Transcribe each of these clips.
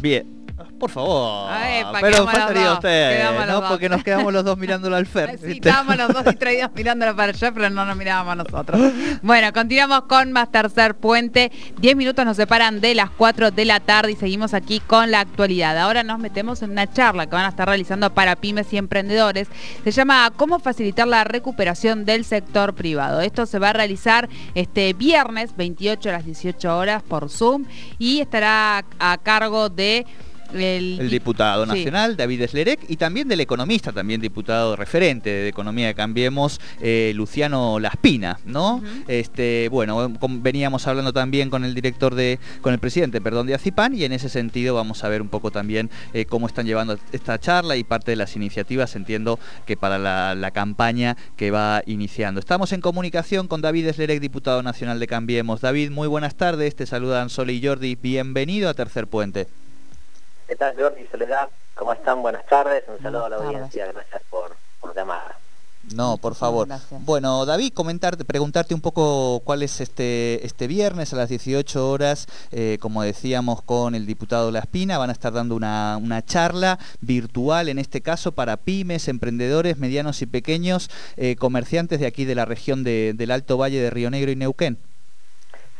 Bien. Por favor. Ay, pa, pero faltaría usted, ¿no? dos. Porque nos quedamos los dos mirándolo al Fer. Sí, ¿viste? estábamos los dos distraídos mirándolo para allá, pero no nos mirábamos nosotros. Bueno, continuamos con más tercer puente. Diez minutos nos separan de las 4 de la tarde y seguimos aquí con la actualidad. Ahora nos metemos en una charla que van a estar realizando para pymes y emprendedores. Se llama ¿Cómo facilitar la recuperación del sector privado? Esto se va a realizar este viernes 28 a las 18 horas por Zoom y estará a cargo de el, El diputado Sí. nacional, David Eslerec, y también del economista, también diputado referente de Economía de Cambiemos, eh, Luciano Laspina, ¿no? Este, bueno, veníamos hablando también con el director de, con el presidente, perdón, de Acipan, y en ese sentido vamos a ver un poco también eh, cómo están llevando esta charla y parte de las iniciativas, entiendo que para la, la campaña que va iniciando. Estamos en comunicación con David Eslerec, diputado nacional de Cambiemos. David, muy buenas tardes, te saludan Sole y Jordi, bienvenido a Tercer Puente. ¿Qué tal, Jordi Soledad? ¿Cómo están? Buenas tardes. Un saludo a la audiencia. Gracias por, por llamar. No, por favor. Gracias. Bueno, David, comentarte, preguntarte un poco cuál es este este viernes a las 18 horas, eh, como decíamos con el diputado La Espina, van a estar dando una, una charla virtual, en este caso para pymes, emprendedores, medianos y pequeños, eh, comerciantes de aquí de la región de- del Alto Valle de Río Negro y Neuquén.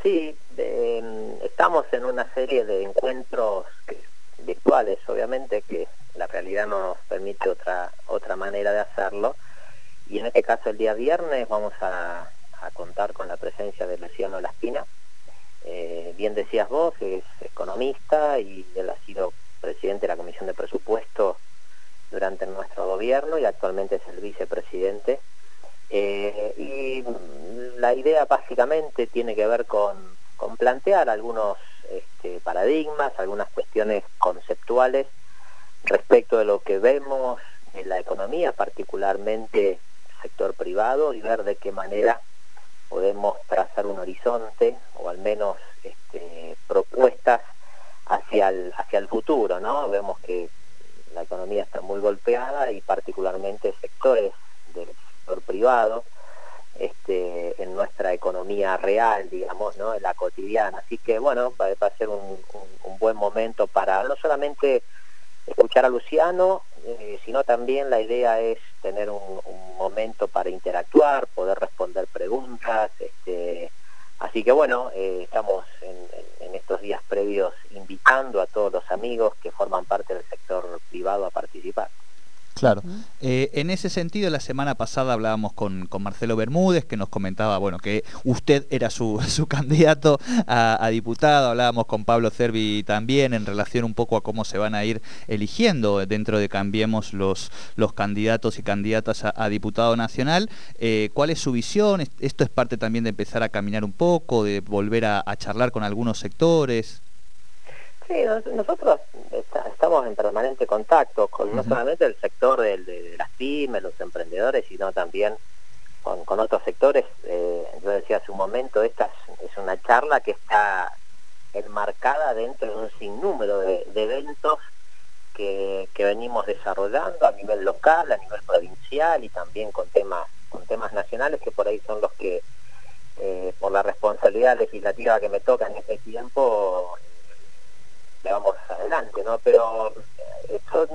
Sí, eh, estamos en una serie de encuentros que- virtuales, obviamente, que la realidad no nos permite otra, otra manera de hacerlo. Y en este caso, el día viernes, vamos a, contar con la presencia de Luciano Laspina. Eh, bien decías vos, es economista y él ha sido presidente de la Comisión de Presupuestos durante nuestro gobierno y actualmente es el vicepresidente. Eh, y la idea básicamente tiene que ver con, con plantear algunos este, paradigmas, algunas cuestiones conceptuales respecto de lo que vemos en la economía, particularmente sector privado, y ver de qué manera podemos trazar un horizonte o al menos este, propuestas hacia el, hacia el futuro, ¿no? Vemos que la economía está muy golpeada y particularmente sectores del sector privado este, en nuestra economía real, digamos, ¿no? en la cotidiana. Así que bueno, va, a ser un, buen momento para no solamente escuchar a Luciano, eh, sino también la idea es tener un, momento para interactuar, poder responder preguntas. Este, así que bueno, eh, estamos en estos días previos invitando a todos los amigos que forman parte del sector privado a participar. Claro. Eh, en ese sentido, la semana pasada hablábamos con, con Marcelo Bermúdez, que nos comentaba, bueno, que usted era su, su candidato a, a diputado. Hablábamos con Pablo Cervi también en relación un poco a cómo se van a ir eligiendo dentro de Cambiemos los, los candidatos y candidatas a, a diputado nacional. Eh, ¿Cuál es su visión? ¿Est- ¿Esto es parte también de empezar a caminar un poco, de volver a, a charlar con algunos sectores? Sí, nos- nosotros está- estamos en permanente contacto con no solamente el sector del- de, de las pymes, los emprendedores, sino también con, con otros sectores. Eh, yo decía hace un momento, esta es, es una charla que está enmarcada dentro de un sinnúmero de, de eventos que, que venimos desarrollando a nivel local, a nivel provincial y también con temas, con temas nacionales que por ahí son los que eh, por la responsabilidad legislativa que me toca en este tiempo le vamos adelante, ¿no? Pero esto,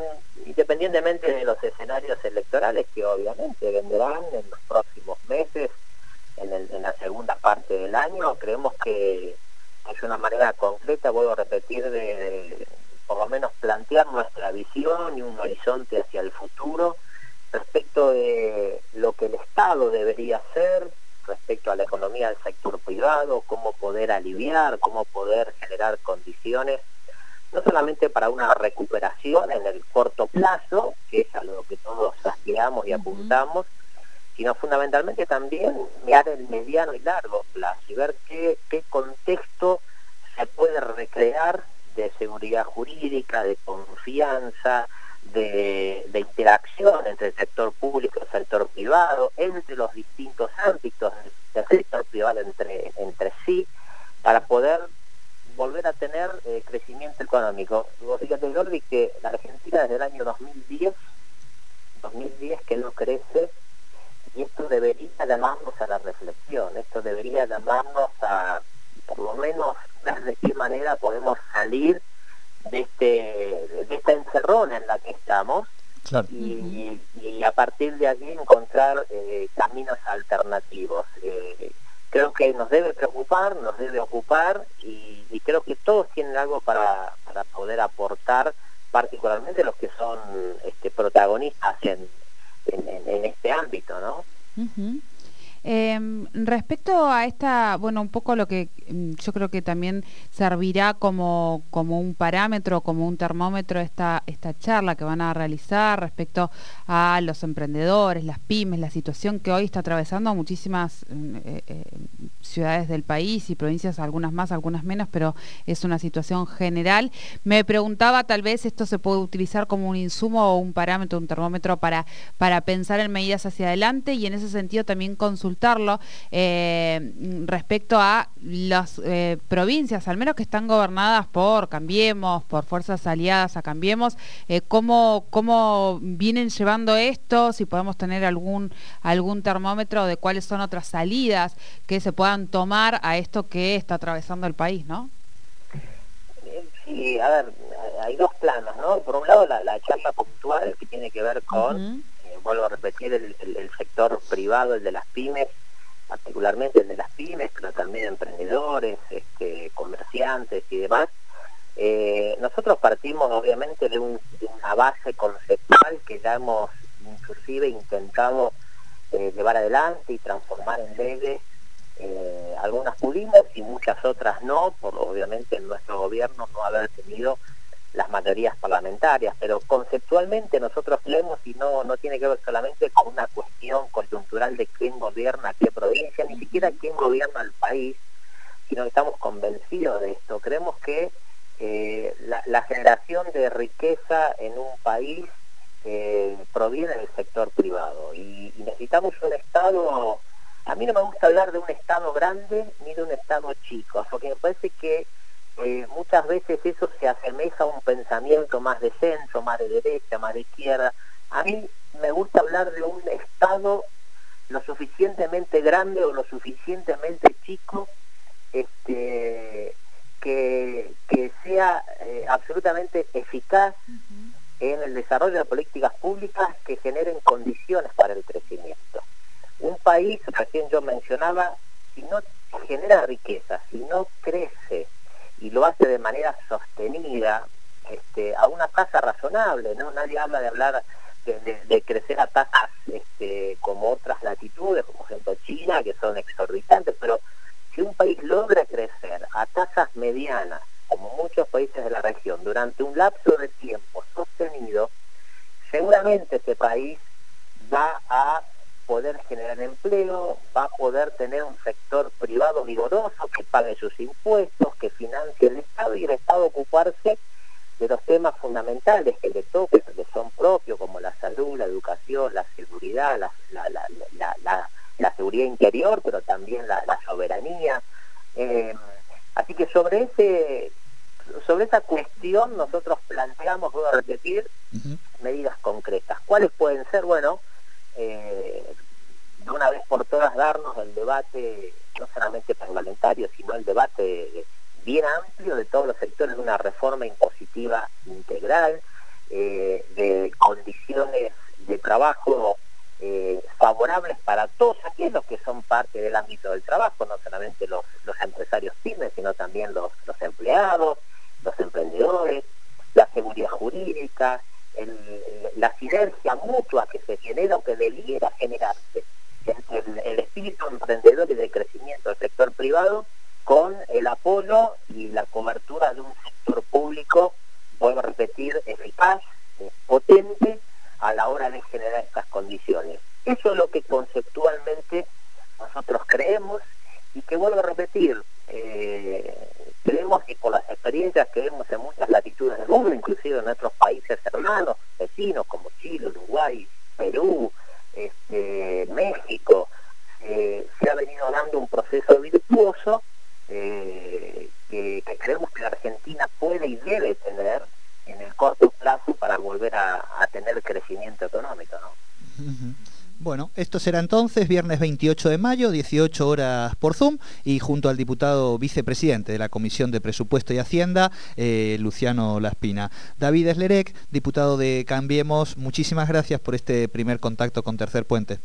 independientemente de los escenarios electorales que obviamente vendrán en los próximos meses, en la segunda parte del año, creemos que es una manera concreta, vuelvo a repetir, de, de por lo menos plantear nuestra visión y un horizonte hacia el futuro respecto de lo que el Estado debería hacer respecto a la economía del sector privado, cómo poder aliviar, cómo poder generar condiciones, no solamente para una recuperación en el corto plazo, que es a lo que todos aspiramos y apuntamos, sino fundamentalmente también mirar el mediano y largo plazo y ver qué, qué contexto se puede recrear de seguridad jurídica, de confianza, de, de interacción entre el sector público y el sector privado, entre los distintos ámbitos del sector privado entre, entre sí, para poder volver a tener eh, crecimiento económico. Fíjate, Jordi, que la Argentina desde el año 2010, 2010 que no crece, y esto debería llamarnos a la reflexión, esto debería llamarnos a, por lo menos, ver de qué manera podemos salir de, este, de esta encerrona en la que estamos y, a partir de allí encontrar eh, caminos alternativos. Eh, creo que nos debe preocupar, nos debe ocupar y, creo que todos tienen algo para, para poder aportar, particularmente los que son este, protagonistas en, en, este ámbito, ¿no? Em, respecto a esta, bueno, un poco lo que mm, yo creo que también servirá como, como un parámetro, como un termómetro esta, esta charla que van a realizar respecto a los emprendedores, las pymes, la situación que hoy está atravesando muchísimas mm, eh, eh, ciudades del país y provincias, algunas más, algunas menos, pero es una situación general. Me preguntaba, tal vez esto se puede utilizar como un insumo o un parámetro, un termómetro para, para pensar en medidas hacia adelante y en ese sentido también consultar eh, respecto a las eh, provincias, al menos que están gobernadas por Cambiemos, por fuerzas aliadas a Cambiemos, eh, ¿cómo, ¿cómo vienen llevando esto? Si podemos tener algún, algún termómetro de cuáles son otras salidas que se puedan tomar a esto que está atravesando el país, ¿no? Sí, a ver, hay dos planos, ¿no? Por un lado, la, charla puntual que tiene que ver con vuelvo a repetir, el, sector privado, el de las pymes, particularmente el de las pymes, pero también emprendedores, este, comerciantes y demás. Eh, nosotros partimos obviamente de, una base conceptual que ya hemos inclusive intentado eh, llevar adelante y transformar en leyes. Eh, algunas pudimos y muchas otras no, por obviamente nuestro gobierno no haber tenido las mayorías parlamentarias, pero conceptualmente nosotros creemos y no, no tiene que ver solamente con una cuestión coyuntural de quién gobierna qué provincia, ni siquiera quién gobierna el país, sino que estamos convencidos de esto. Creemos que eh, la, generación de riqueza en un país eh, proviene del sector privado y necesitamos un Estado, a mí no me gusta hablar de un Estado grande ni de un Estado chico, porque me parece que eh, muchas veces eso se asemeja a un pensamiento más de centro, más de derecha, más de izquierda. A mí me gusta hablar de un Estado lo suficientemente grande o lo suficientemente chico este, que, sea eh, absolutamente eficaz en el desarrollo de políticas públicas que generen condiciones para el crecimiento. Un país, recién yo mencionaba, si no genera riqueza, si no crece, y lo hace de manera sostenida este, a una tasa razonable, ¿no? Nadie habla de hablar de, crecer a tasas este, como otras latitudes, como por ejemplo China, que son exorbitantes, pero si un país logra crecer a tasas medianas, como muchos países de la región, durante un lapso de tiempo sostenido, seguramente ese país va a poder generar empleo, va a poder tener un sector privado vigoroso que pague sus impuestos, que financie el Estado y el Estado ocuparse de los temas fundamentales que le toquen, que son propios, como la salud, la educación, la seguridad, la, la, seguridad interior, pero también la, soberanía. Eh, así que sobre ese sobre esa cuestión nosotros planteamos, voy a repetir, medidas concretas. ¿Cuáles pueden ser? Bueno, eh, de una vez por todas darnos el debate, no solamente parlamentario, sino el debate bien amplio de todos los sectores una reforma impositiva integral, eh, de condiciones de trabajo eh, favorables para todos aquellos que son parte del ámbito del trabajo, no solamente los, empresarios pymes, sino también los, empleados, los emprendedores, la seguridad jurídica, la sinergia mutua que se genera o que debiera generarse entre el, espíritu emprendedor y de crecimiento del sector privado con el apoyo y la cobertura de un sector público, vuelvo a repetir, eficaz, potente a la hora de generar estas condiciones. Eso es lo que conceptualmente nosotros creemos y que vuelvo a repetir, eh, creemos que por las experiencias que vemos en muchas latitudes del mundo, inclusive en nuestros países hermanos, vecinos como Chile, Uruguay, Perú, este, México, eh, se ha venido dando un proceso virtuoso eh, que, creemos que la Argentina puede y debe tener en el corto plazo para volver a, tener crecimiento económico. ¿no? Bueno. Bueno, esto será entonces viernes 28 de mayo, 18 horas por Zoom, y junto al diputado vicepresidente de la Comisión de Presupuesto y Hacienda, eh, Luciano Laspina. David Eslerec, diputado de Cambiemos, muchísimas gracias por este primer contacto con Tercer Puente.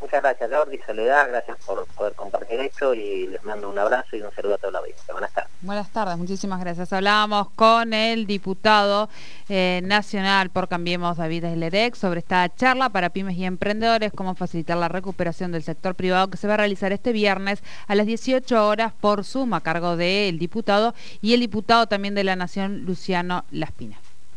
Muchas gracias, Jordi, Soledad, gracias por poder compartir esto y les mando un abrazo y un saludo a toda la audiencia. Buenas tardes. Buenas tardes, muchísimas gracias. Hablábamos con el diputado eh, nacional por Cambiemos, David Eslerec, sobre esta charla para pymes y emprendedores, cómo facilitar la recuperación del sector privado que se va a realizar este viernes a las 18 horas por Zoom a cargo del diputado y el diputado también de la Nación, Luciano Laspina.